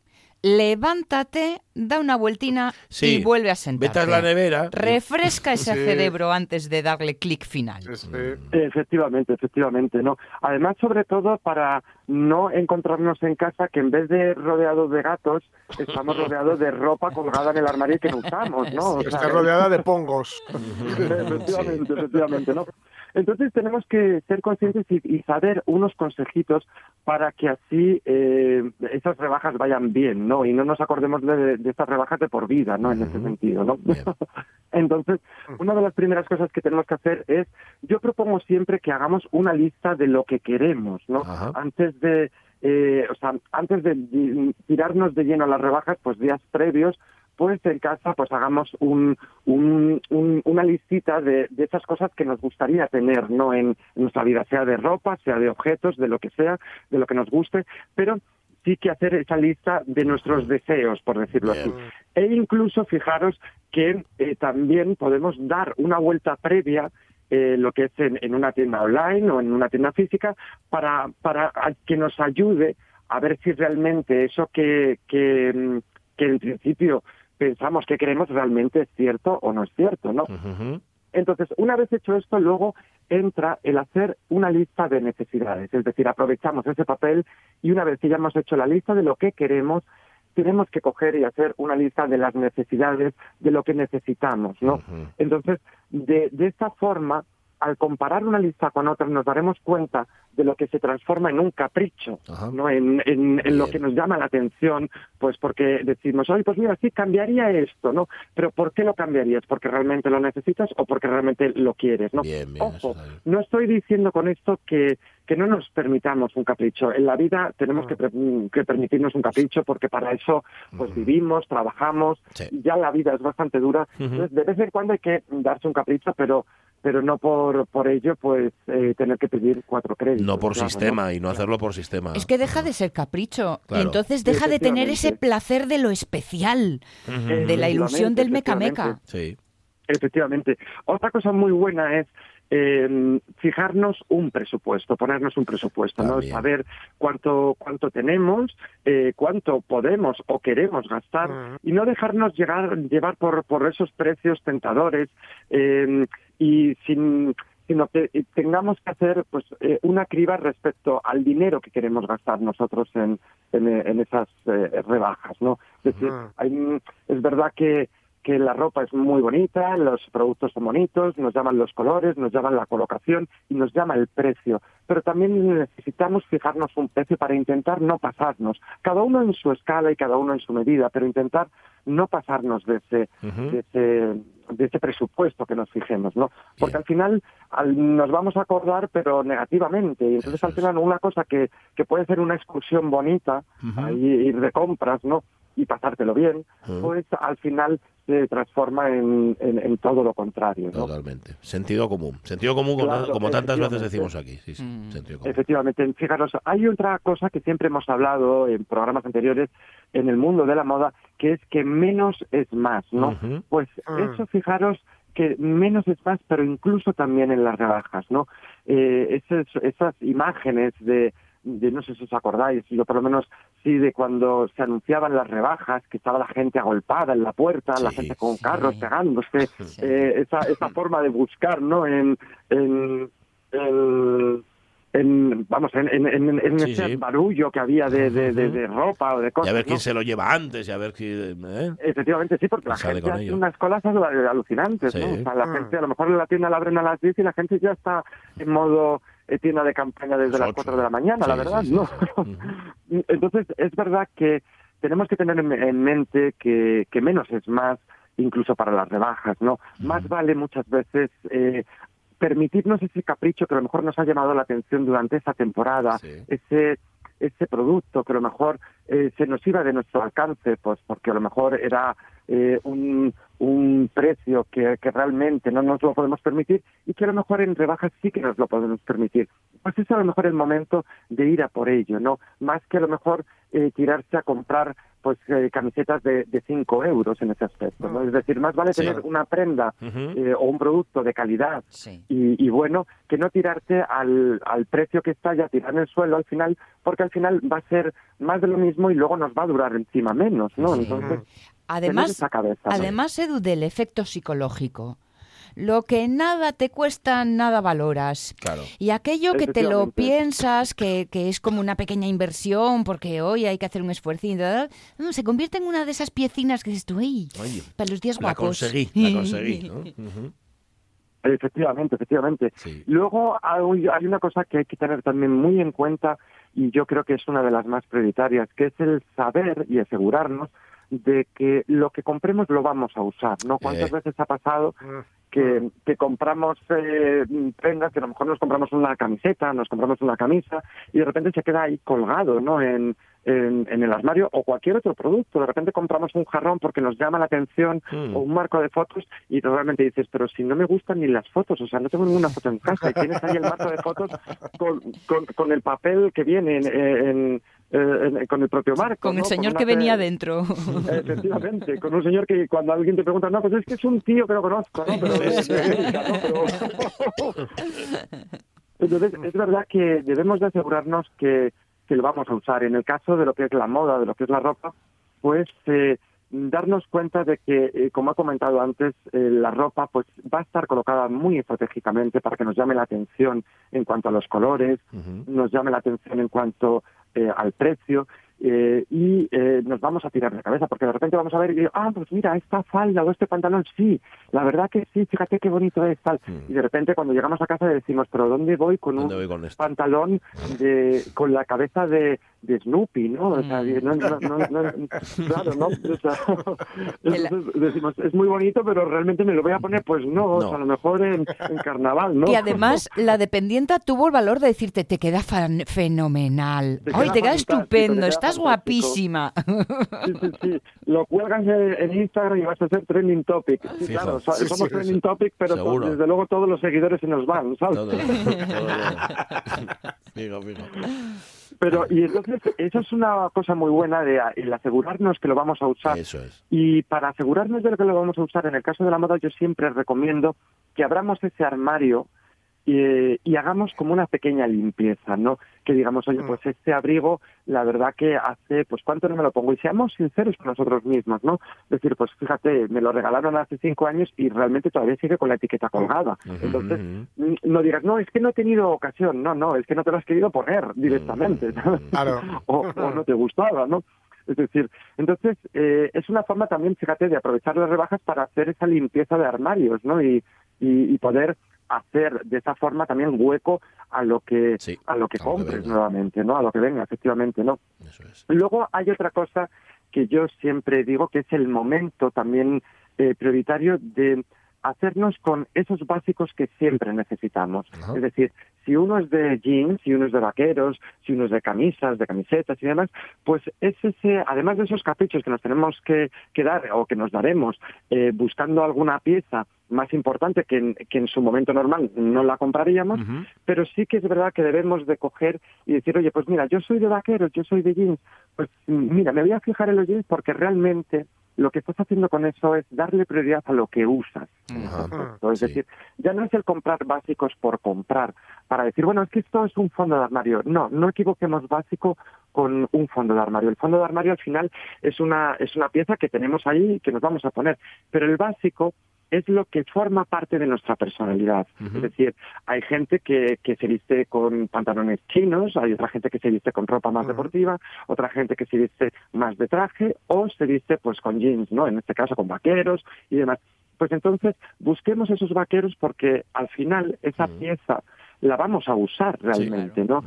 levántate, da una vueltina Sí. y vuelve a sentarte. Vete a la nevera. Refresca ese Sí. cerebro antes de darle clic final. Este, Efectivamente, efectivamente, ¿no? Además, sobre todo para no encontrarnos en casa que en vez de rodeados de gatos, estamos rodeados de ropa colgada en el armario que no usamos, ¿no? O sea, está rodeada de pongos. [laughs] efectivamente, efectivamente, ¿no? Entonces tenemos que ser conscientes y, y saber unos consejitos para que así eh, esas rebajas vayan bien, ¿no? Y no nos acordemos de, de estas rebajas de por vida, ¿no? En ese sentido, ¿no? [laughs] Entonces, una de las primeras cosas que tenemos que hacer es, yo propongo siempre que hagamos una lista de lo que queremos, ¿no? Antes de, eh, o sea, antes de tirarnos de lleno a las rebajas, pues días previos, pues en casa pues hagamos un, un- un- una listita de, de esas cosas que nos gustaría tener, ¿no? En, nuestra vida, sea de ropa, sea de objetos, de lo que sea, de lo que nos guste, pero sí que hacer esa lista de nuestros deseos, por decirlo Bien. así. E incluso fijaros que eh, también podemos dar una vuelta previa eh, lo que es en, en una tienda online o en una tienda física para, para que nos ayude a ver si realmente eso que, que, mm, que en principio pensamos que queremos realmente es cierto o no es cierto, ¿no? Entonces, una vez hecho esto, luego entra el hacer una lista de necesidades, es decir, aprovechamos ese papel y una vez que ya hemos hecho la lista de lo que queremos, tenemos que coger y hacer una lista de las necesidades, de lo que necesitamos, ¿no? Entonces, de, de esta forma, al comparar una lista con otra, nos daremos cuenta de lo que se transforma en un capricho, Ajá. ¿no? En, en- en lo que nos llama la atención, pues porque decimos, oye, pues mira, sí, cambiaría esto, ¿no? Pero ¿por qué lo cambiarías? ¿Porque realmente lo necesitas o porque realmente lo quieres, no? Bien, bien, Ojo, no estoy diciendo con esto que, que no nos permitamos un capricho. En la vida tenemos que, que permitirnos un capricho porque para eso pues vivimos, trabajamos, Sí. ya la vida es bastante dura. Entonces, de vez en cuando hay que darse un capricho, pero pero no por, por ello pues eh, tener que pedir cuatro créditos. No por claro, sistema y no hacerlo por sistema. Es que deja de ser capricho y entonces deja de tener ese placer de lo especial, de la ilusión del meca Efectivamente. meca. Sí. Efectivamente. Otra cosa muy buena es eh, fijarnos un presupuesto, ponernos un presupuesto, ¿no? Saber cuánto cuánto tenemos, eh, cuánto podemos o queremos gastar y no dejarnos llegar llevar por por esos precios tentadores eh, y sin sino que eh, tengamos que hacer pues eh, una criba respecto al dinero que queremos gastar nosotros en, en, en esas eh, rebajas, ¿no? Es decir, hay, es verdad que que la ropa es muy bonita, los productos son bonitos, nos llaman los colores, nos llaman la colocación y nos llama el precio. Pero también necesitamos fijarnos un precio para intentar no pasarnos. Cada uno en su escala y cada uno en su medida, pero intentar no pasarnos de ese, Ujú. de ese, de ese presupuesto que nos fijemos, ¿no? Porque Bien. al final al- nos vamos a acordar, pero negativamente. Y entonces Eso al final una cosa que, que puede ser una excursión bonita, ahí ir de compras, ¿no? Y pasártelo bien, pues al final se transforma en, en, en todo lo contrario, ¿no? Totalmente. Sentido común. Sentido común como- Claro, como tantas veces decimos aquí. Sí, sí. Mm. Sentido común. Efectivamente, fijaros, hay otra cosa que siempre hemos hablado en programas anteriores en el mundo de la moda, que es que menos es más, ¿no? Pues Mm. eso, fijaros que menos es más, pero incluso también en las rebajas, ¿no? Eh, esas, esas imágenes de, de, no sé si os acordáis, yo por lo menos sí, de cuando se anunciaban las rebajas, que estaba la gente agolpada en la puerta, la gente con sí. carros pegándose, [laughs] Sí. eh, esa, esa forma de buscar, ¿no? En, en, en- en, vamos, en, en, en- en Sí, ese sí. barullo que había de, de, de- de ropa o de Y cosas. a ver quién ¿no? se lo lleva antes y a ver quién. ¿eh? Efectivamente, sí, porque la gente hace ello. unas colas al- alucinantes, ¿no? O sea, la Mm. gente, a lo mejor en la tienda la abren a las 10 y la gente ya está en modo tienda de campaña desde Las las ocho. 4 de la mañana, la verdad, sí, ¿no? [laughs] Entonces, es verdad que tenemos que tener en, en mente que, que menos es más, incluso para las rebajas, ¿no? Más vale muchas veces eh, permitirnos ese capricho que a lo mejor nos ha llamado la atención durante esa temporada, Sí. ese ese producto que a lo mejor eh, se nos iba de nuestro alcance, pues porque a lo mejor era eh, un, un precio que, que realmente no nos lo podemos permitir y que a lo mejor en rebajas sí que nos lo podemos permitir. Pues es a lo mejor el momento de ir a por ello, ¿no? Más que a lo mejor eh, tirarse a comprar pues eh, camisetas de 5 euros en ese aspecto, ¿no? Es decir, más vale Sí. tener una prenda eh, o un producto de calidad Sí. y, y bueno, que no tirarte al, al precio que está ya tirar en el suelo al final, porque al final va a ser más de lo mismo y luego nos va a durar encima menos, ¿no? Sí. Entonces, Además, esa cabeza, además, Edu, del efecto psicológico. Lo que nada te cuesta, nada valoras. Claro. Y aquello que te lo piensas, que, que es como una pequeña inversión, porque hoy hay que hacer un esfuerzo, y tal, se convierte en una de esas piecinas que dices tú, ¡ay! Oye, Para los días la guapos. conseguí, la conseguí. ¿no? [laughs] Efectivamente, efectivamente. Sí. Luego hay, hay una cosa que hay que tener también muy en cuenta y yo creo que es una de las más prioritarias, que es el saber y asegurarnos de que lo que compremos lo vamos a usar, ¿no? ¿Cuántas Eh. veces ha pasado que, que compramos eh, prendas, que a lo mejor nos compramos una camiseta, nos compramos una camisa y de repente se queda ahí colgado, ¿no? En, en, en el armario o cualquier otro producto. De repente compramos un jarrón porque nos llama la atención Mm. o un marco de fotos y realmente dices, pero si no me gustan ni las fotos, o sea, no tengo ninguna foto en casa y tienes ahí el marco de fotos con, con, con el papel que viene en, en- en- con el propio marco. Con el ¿no? señor que venía fe- dentro. [laughs] Efectivamente, con un señor que cuando alguien te pregunta, no, pues es que es un tío que no conozco, ¿no? Pero. Pero- [laughs] Entonces, es verdad que debemos de asegurarnos que, que lo vamos a usar. En el caso de lo que es la moda, de lo que es la ropa, pues eh, darnos cuenta de que, eh, como ha comentado antes, eh, la ropa pues va a estar colocada muy estratégicamente para que nos llame la atención en cuanto a los colores, nos llame la atención en cuanto eh, al precio eh, y eh, nos vamos a tirar de cabeza porque de repente vamos a ver y ah pues mira esta falda o este pantalón sí la verdad que sí fíjate qué bonito es tal Mm. y de repente cuando llegamos a casa decimos pero dónde voy con ¿Dónde un voy con esto? pantalón de con la cabeza de, de Snoopy no o sea, no, no, no, no, claro no O sea, [laughs] entonces decimos es muy bonito pero realmente me lo voy a poner pues no, o No. sea, a lo mejor en, en carnaval no Y además, la dependienta tuvo el valor de decirte, te queda fenomenal. Te Ay, queda te queda estupendo, te queda estás fantástico". guapísima. Sí, sí, sí. Lo cuelgas en, Instagram y vas a ser trending topic. Sí, claro, Sí, somos sí, trending sí. topic, pero desde luego todos los seguidores se nos van, ¿sabes? Todo, todo. [laughs] Fijo, fijo. Pero, y entonces, eso es una cosa muy buena de el asegurarnos que lo vamos a usar. Eso es. Y para asegurarnos de lo que lo vamos a usar, en el caso de la moda, yo siempre recomiendo que abramos ese armario y, y hagamos como una pequeña limpieza, ¿no? Que digamos, oye, pues este abrigo, la verdad que hace, pues cuánto no me lo pongo. Y seamos sinceros con nosotros mismos, ¿no? Decir, pues fíjate, me lo regalaron hace cinco años y realmente todavía sigue con la etiqueta colgada. Ujú, Entonces, mm, no digas, no, es que no he tenido ocasión. No, no, es que no te lo has querido poner directamente. ¿sabes? Claro. [laughs] o, o no te gustaba, ¿no? Es decir, entonces eh, es una forma también, fíjate, de aprovechar las rebajas para hacer esa limpieza de armarios, ¿no? Y, y, y poder hacer de esa forma también hueco a lo que Sí, a lo que a lo que compres nuevamente, ¿no? A lo que venga, efectivamente, ¿no? Eso es. Luego hay otra cosa que yo siempre digo que es el momento también eh, prioritario de hacernos con esos básicos que siempre necesitamos. Ajá. Es decir, si uno es de jeans, si uno es de vaqueros, si uno es de camisas, de camisetas y demás, pues es ese, además de esos caprichos que nos tenemos que, que dar o que nos daremos eh, buscando alguna pieza más importante que en, que en su momento normal no la compraríamos, Ujú. pero sí que es verdad que debemos de coger y decir, oye, pues mira, yo soy de vaqueros, yo soy de jeans, pues mm, mira, me voy a fijar en los jeans porque realmente lo que estás haciendo con eso es darle prioridad a lo que usas. Perfecto. Es Sí. decir, ya no es el comprar básicos por comprar, para decir, bueno, es que esto es un fondo de armario. No, no equivoquemos básico con un fondo de armario. El fondo de armario al final es una, es una pieza que tenemos ahí y que nos vamos a poner, pero el básico es lo que forma parte de nuestra personalidad. Es decir, hay gente que, que se viste con pantalones chinos, hay otra gente que se viste con ropa más deportiva, otra gente que se viste más de traje o se viste pues con jeans, ¿no? En este caso con vaqueros y demás. Pues entonces busquemos esos vaqueros porque al final esa pieza la vamos a usar realmente, ¿no?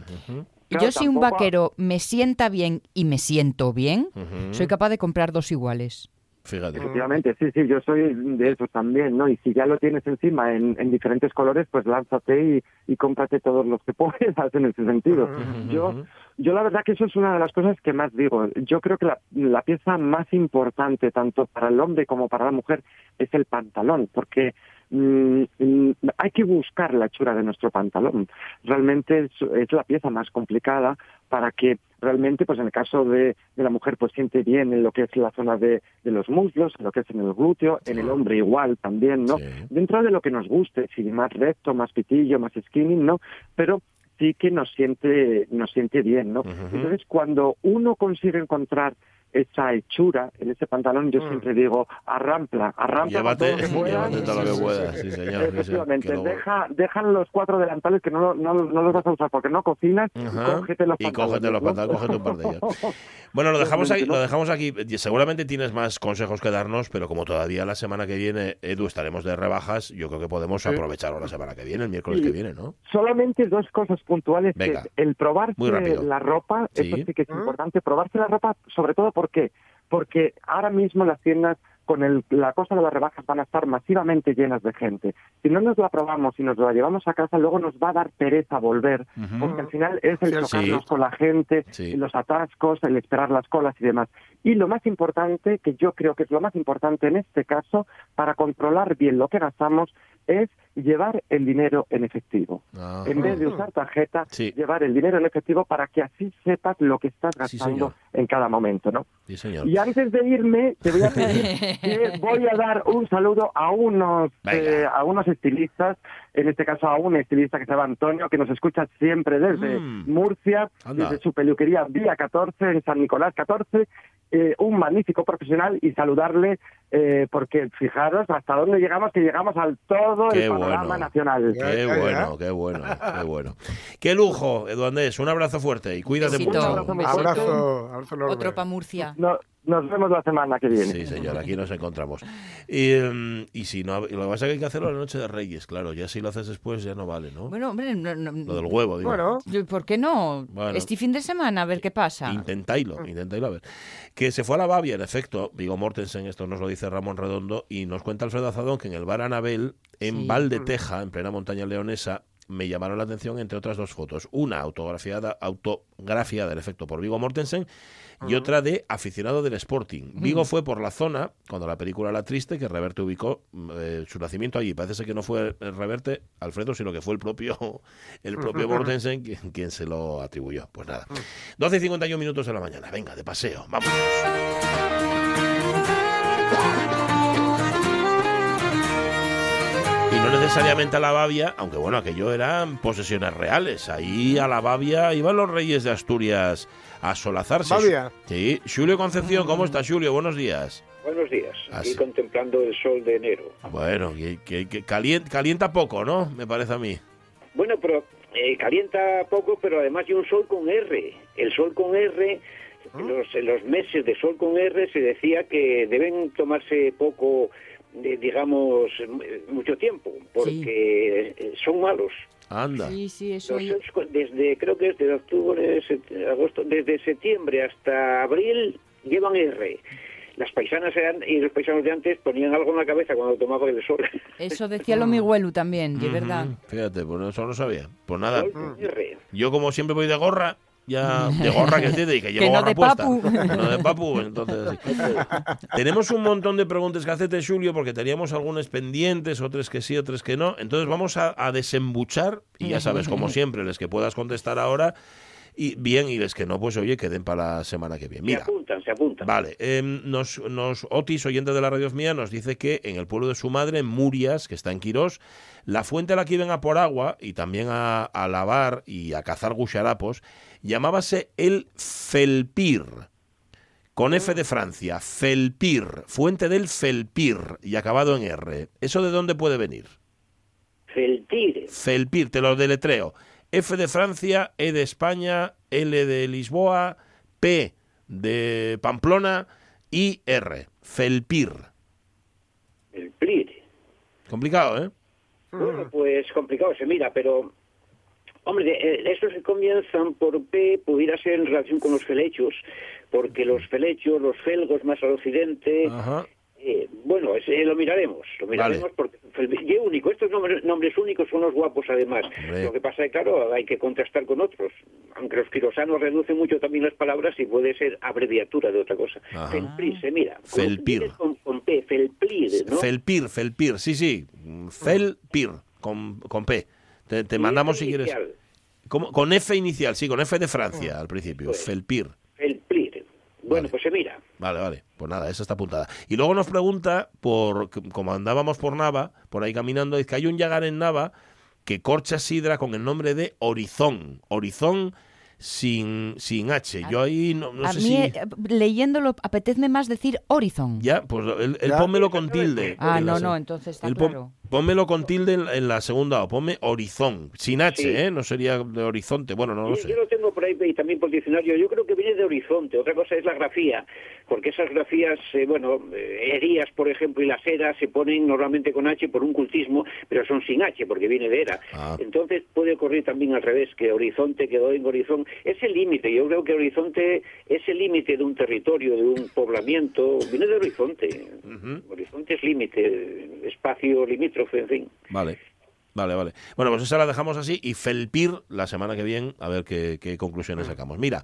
Claro, Yo si un vaquero me sienta bien y me siento bien, soy capaz de comprar dos iguales. Fíjate. Efectivamente, sí, sí, yo soy de esos también, ¿no? Y si ya lo tienes encima en, en diferentes colores, pues lánzate y, y cómprate todos los que [laughs] puedas en ese sentido. Yo, yo la verdad que eso es una de las cosas que más digo. Yo creo que la, la pieza más importante, tanto para el hombre como para la mujer, es el pantalón, porque mm, mm, hay que buscar la hechura de nuestro pantalón. Realmente es, es la pieza más complicada para que realmente, pues en el caso de, de la mujer, pues siente bien en lo que es la zona de, de los muslos, en lo que es en el glúteo, en el hombre igual también, ¿no? Sí. Dentro de lo que nos guste, si más recto, más pitillo, más skinny, ¿no? Pero sí que nos siente, nos siente bien, ¿no? Entonces, cuando uno consigue encontrar esa hechura en ese pantalón, yo siempre digo, arrampla, arrampla Llévate, todo lo que puedas. llévate todo lo que puedas, sí, señor. Efectivamente, que deja, dejan los cuatro delantales que no, no, no los vas a usar porque no cocinas Ajá. y cógete los Y pantalones. cógete los ¿no? pantalones, cógete un par de ellos. [laughs] Bueno, lo dejamos aquí, lo dejamos aquí. Seguramente tienes más consejos que darnos, pero como todavía la semana que viene, Edu, estaremos de rebajas, yo creo que podemos Sí. aprovecharlo la semana que viene, el miércoles Sí. que viene, ¿no? Solamente dos cosas puntuales. Venga. el probarse la ropa, Sí. eso sí que es ¿Mm? importante. Probarse la ropa, sobre todo, ¿por qué? Porque ahora mismo las tiendas con el- la cosa de las rebajas van a estar masivamente llenas de gente. Si no nos la probamos y nos la llevamos a casa, luego nos va a dar pereza volver, porque al final es el chocarnos Sí. con la gente, Sí. los atascos, el esperar las colas y demás. Y lo más importante, que yo creo que es lo más importante en este caso, para controlar bien lo que gastamos, es llevar el dinero en efectivo. Ah. En vez de usar tarjeta, Sí. llevar el dinero en efectivo para que así sepas lo que estás Sí, gastando señor. en cada momento, ¿no? Sí, señor. Y antes de irme, te voy a pedir [laughs] que voy a dar un saludo a unos eh, a unos estilistas, en este caso a un estilista que se llama Antonio, que nos escucha siempre desde Mm. Murcia, Anda. desde su peluquería Vía 14 en San Nicolás 14, eh, un magnífico profesional y saludarle eh, porque fijaros hasta dónde llegamos, que llegamos al todo Qué el panorama bueno. nacional. Qué bueno, qué bueno, qué bueno. Qué lujo, Edu Andrés. Un abrazo fuerte y cuídate Besito. mucho. Un abrazo. Abrazo, abrazo enorme. Otro para Murcia. No- nos vemos la semana que viene. Sí, señor, aquí nos encontramos. Y, em, y si no, lo que pasa es que hay que hacerlo la noche de Reyes, claro. Ya si lo haces después ya no vale, ¿no? Bueno, hombre, no- no- Lo del huevo, digo. Bueno, ¿por qué no? Bueno. Este fin de semana, a ver qué pasa. Intentáislo, intentáislo a ver. Que se fue a la Bavia, en efecto, Vigo Mortensen, esto nos lo dice Ramón Redondo, y nos cuenta Alfredo Azadón que en el bar Anabel, en Sí. Valdeteja, en plena montaña leonesa, me llamaron la atención entre otras dos fotos. Una autografiada, autografiada en efecto por Vigo Mortensen y otra de aficionado del Sporting. Vigo fue por la zona, cuando la película La Triste, que Reverte ubicó mm, eh, su nacimiento allí. Parece ser que no fue el Reverte, Alfredo, sino que fue el propio, [laughs] el propio [laughs] Mortensen quien, quien se lo atribuyó. Pues nada. 12 y 51 minutos de la mañana. Venga, de paseo. Vamos. Y no necesariamente a la Bavia, aunque bueno, aquello eran posesiones reales. Ahí a la Bavia iban los reyes de Asturias a solazarse. Bavia. Sí. Julio Concepción, ¿cómo está Julio? Buenos días. Buenos días. Ah, Aquí sí. contemplando el sol de enero. Bueno, que, que- que calienta, calienta poco, ¿no? Me parece a mí. Bueno, pero eh, calienta poco, pero además hay un sol con R. El sol con R, los, en los meses de sol con R se decía que deben tomarse poco, de- digamos, mucho tiempo, porque eh, son malos. Anda. Sí, sí, eso. Los desde, creo que es de octubre, agosto, desde septiembre hasta abril llevan R. Las paisanas eran, y los paisanos de antes ponían algo en la cabeza cuando tomaban el sol. Eso decía lo mi abuelo también, de verdad. Ujú, Fíjate, pues eso no sabía. Pues nada, yo como siempre voy de gorra, ya [laughs] de gorra que entiende y que llevo Que no gorra de puesta. papu. [laughs] No de papu, entonces sí. Tenemos un montón de preguntas que hacerte, Julio, porque teníamos algunas pendientes, otras que sí, otras que no. Entonces vamos a, a desembuchar, y ya sabes, como [laughs] siempre, les que puedas contestar ahora, y bien, y les que no, pues oye, queden para la semana que viene. Se Mira, apuntan, se apuntan. Vale, em, nos, nos, Otis, oyente de la radio mía, nos dice que en el pueblo de su madre, en Murias, que está en Quirós, la fuente a la que iban a por agua y también a, a lavar y a cazar gucharapos, llamábase el Felpir. Con F de Francia, Felpir, fuente del Felpir y acabado en R. ¿Eso de dónde puede venir? Feltir. Felpir, te lo deletreo. F de Francia, E de España, L de Lisboa, P de Pamplona y R. Felpir. El PLIR. Complicado, ¿eh? Bueno, pues complicado se mira, pero... Hombre, eh, estos que comienzan por P pudiera ser en relación con los felechos, porque los felechos, los felgos más al occidente, Ajá. Eh, bueno, ese lo miraremos, lo miraremos Vale. porque es único. Estos nombres, nombres únicos son los guapos además. Hombre. Lo que pasa es que, claro, hay que contrastar con otros. Aunque los quirosanos reducen mucho también las palabras y puede ser abreviatura de otra cosa. Ajá. Felplir, se mira. Con- Felpir. Con, con P, Felplir, ¿no? Felpir, Felpir, sí, sí. Felpir, con, con P. Te, te mandamos si quieres. ¿Cómo? Con F inicial, sí, con F de Francia al principio. Pues. Felpir. Bueno, Vale. pues se mira. Vale, vale. Pues nada, esa está apuntada. Y luego nos pregunta, por como andábamos por Nava, por ahí caminando, es que hay un yagar en Nava que corcha sidra con el nombre de Horizón. Horizón sin, sin H. Yo ahí no, no a sé mí, si... eh, leyéndolo, apetezme más decir Horizon. Ya, pues el, el Ya. pónmelo con tilde. Ah, no, no, entonces está el pon- claro. Pónmelo con tilde en, en la segunda O, ponme horizón, sin H, Sí. ¿eh? No sería de horizonte, bueno, no lo Yo- sé. Yo lo tengo por ahí y también por diccionario. Yo creo que viene de horizonte. Otra cosa es la grafía, porque esas grafías, eh, bueno, eh, herías, por ejemplo, y las eras se ponen normalmente con H por un cultismo, pero son sin H porque viene de era. Ah. Entonces puede ocurrir también al revés, que horizonte quedó en horizonte. Es el límite. Yo creo que horizonte es el límite de un territorio, de un poblamiento. Viene de horizonte. Horizonte es límite, espacio en fin. Vale, vale, vale. Bueno, pues esa la dejamos así y Felpir la semana que viene a ver qué, qué conclusiones sacamos. Mira,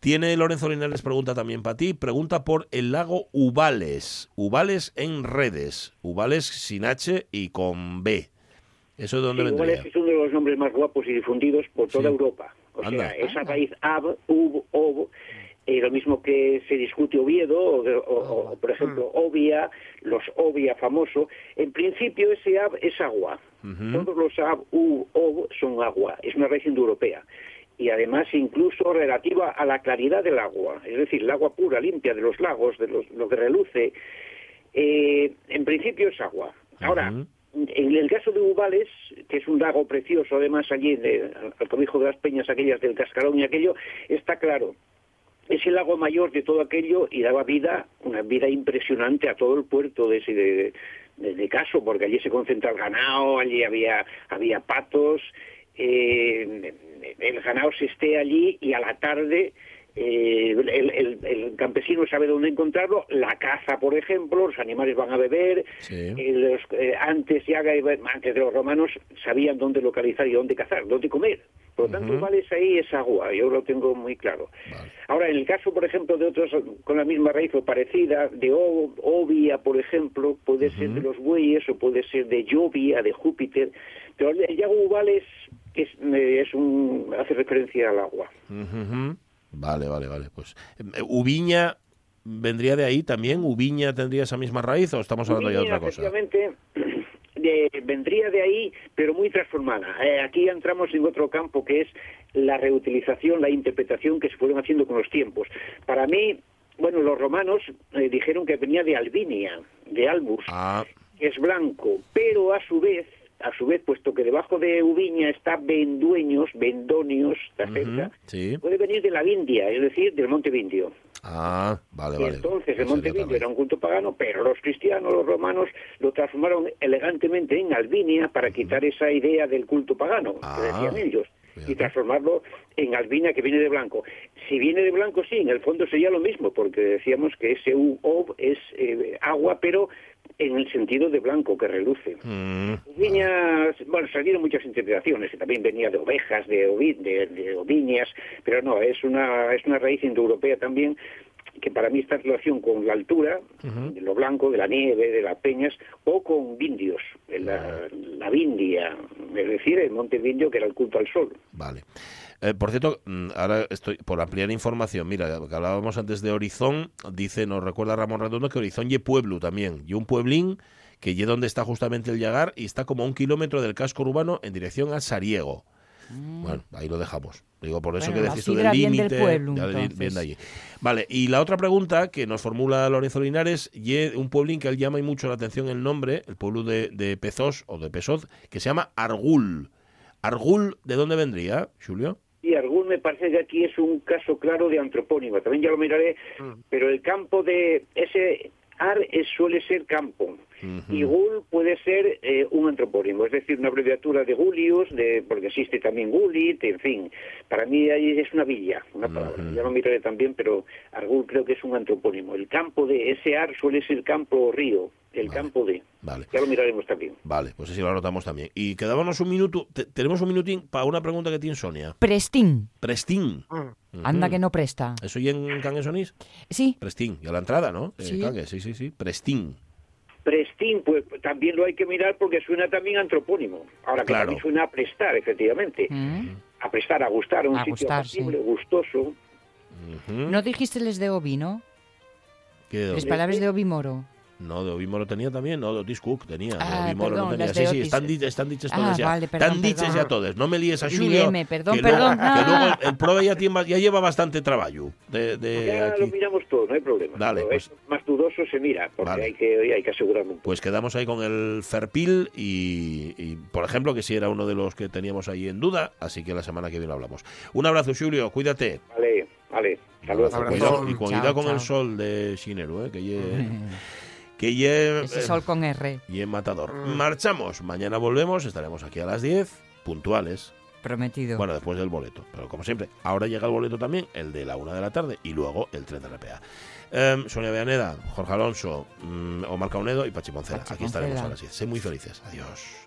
tiene Lorenzo Linares pregunta también para ti, pregunta por el lago Ubales, Ubales en redes, Ubales sin H y con B. ¿Eso de dónde Sí, vendría? es uno de los nombres más guapos y difundidos por toda Sí. Europa. O Anda. sea, esa raíz ab, ub, ob, eh, lo mismo que se discute Oviedo, o, o- o, por ejemplo, Ovia, los Ovia famoso. En principio ese ab es agua. Todos los ab, u, ob son agua. Es una raíz indoeuropea. Y además incluso relativa a la claridad del agua. Es decir, el agua pura, limpia de los lagos, de los- lo que reluce. Eh, en principio es agua. Ahora, en el caso de Ubales, que es un lago precioso, además allí de- al cobijo de las peñas aquellas del Cascarón y aquello, está claro. Es el lago mayor de todo aquello y daba vida, una vida impresionante a todo el puerto de ese de, Caso, porque allí se concentra el ganado, allí había, había patos, eh, el ganado se esté allí y a la tarde eh, el, el- el campesino sabe dónde encontrarlo, la caza, por ejemplo, los animales van a beber, Sí. eh, los, eh, antes ya antes de los romanos sabían dónde localizar y dónde cazar, dónde comer. Por lo tanto, vales ahí es agua, yo lo tengo muy claro. Vale. Ahora, en el caso, por ejemplo, de otros con la misma raíz o parecida, de O- Ovia, por ejemplo, puede ser de los bueyes o puede ser de Llovia, de Júpiter, pero el Yago Ubales es, eh, es un, hace referencia al agua. Vale, vale, vale. Pues eh, Ubiña vendría de ahí también. Ubiña tendría esa misma raíz o estamos hablando ya de otra cosa. efectivamente, [clears throat] de- vendría de ahí, pero muy transformada. Eh, aquí entramos en otro campo que es la reutilización, la interpretación que se fueron haciendo con los tiempos. Para mí, bueno, los romanos eh, dijeron que venía de Albinia, de Albus, Ah, que es blanco, pero a su vez, a su vez, puesto que debajo de Ubiña está Vendueños, Vendonios, cerca, sí. puede venir de la Vindia, es decir, del Monte Vindio. Ah, vale, Y vale. entonces el Monte Vindio era un culto pagano, pero los cristianos, los romanos, lo transformaron elegantemente en Albinia para quitar esa idea del culto pagano, Ah, que decían ellos, fíjate. y transformarlo en Albinia que viene de blanco. Si viene de blanco, sí, en el fondo sería lo mismo, porque decíamos que ese U-O es eh, agua, pero en el sentido de blanco, que reluce. Mm, Viñas, bueno, salieron muchas interpretaciones, que también venía de ovejas, de, ovi- de, de oviñas, pero no, es una, es una raíz indoeuropea también, que para mí está en relación con la altura, de lo blanco, de la nieve, de las peñas, o con vindios, la, la vindia, es decir, el monte vindio que era el culto al sol. Vale. Eh, por cierto, mm, ahora estoy por ampliar información. Mira, que hablábamos antes de Horizón, dice, nos recuerda Ramón Redondo que Horizón y pueblo también, y un pueblín que es donde está justamente el Yagar y está como a un kilómetro del casco urbano en dirección a Sariego. Bueno, ahí lo dejamos. Digo, por eso Mm. Bueno, que decís tú del límite. de- allí. Vale, y la otra pregunta que nos formula Lorenzo Linares, y un pueblín que él llama y mucho la atención el nombre, el pueblo de, de Pezós o de Pesoz, que se llama Argul. Argul, ¿de dónde vendría, Julio? Y Argún me parece que aquí es un caso claro de antropónimo, también ya lo miraré, pero el campo de ese ar es- suele ser campo. Y Gul puede ser eh, un antropónimo, es decir, una abreviatura de Gulius, de, porque existe también Gulit, en fin. Para mí ahí es una villa, una palabra. Ya lo miraré también, pero Argul creo que es un antropónimo. El campo de ese ar suele ser campo o río, el campo de. Vale. Ya lo miraremos también. Vale, pues así lo anotamos también. Y quedábamos un minuto, te- tenemos un minutín para una pregunta que tiene Sonia. Prestín. Prestín. Anda que no presta. ¿Eso y en Cangues Onís? Sí. Prestín, y a la entrada, ¿no? Eh, Sí. Sí, sí, sí. Prestín. Prestín, pues también lo hay que mirar porque suena también antropónimo. Ahora que Claro. también suena a prestar, efectivamente. Mm. A prestar, a gustar, a un A sitio gustar, apacible, sí. gustoso. Ujú. No dijiste les de Obi, no? ¿Qué de Les Obi? palabras de Obi Moro. No, de Obi Moro tenía también, no, de Otis Cook tenía. Ah, de Obi Moro perdón, no tenía. las Sí, sí, están, dichas, están dichas Ah, todas ya. vale, perdón, están dichas perdón. ya todas. No me líes a Julio. Líeme, perdón, que luego- perdón. que luego Ah. el, el prove ya, tiene, ya lleva bastante trabajo. De, de ya aquí. lo miramos todo, no hay problema. Dale, Pero pues. es más dudoso se mira, porque Vale. hay, que, hay que asegurarlo un poco. Pues quedamos ahí con el Ferpil y, y, por ejemplo, que sí era uno de los que teníamos ahí en duda, así que la semana que viene lo hablamos. Un abrazo, Julio, cuídate. Vale, vale. Saludos. cuidado- y cuidado Chao, con el sol de Shineru, eh, que ye, que ye, Ese eh, sol con R. ye matador. Mm. Marchamos, mañana volvemos, estaremos aquí a las 10, puntuales. Prometido. Bueno, después del boleto, pero como siempre, ahora llega el boleto también, el de la una de la tarde y luego el tren de RPA. Em, Sonia Beaneda, Jorge Alonso, mm, Omar Caunedo y Pachi Poncela. Pachi Aquí estaremos Poncela. a las 10. Sé muy felices. Adiós.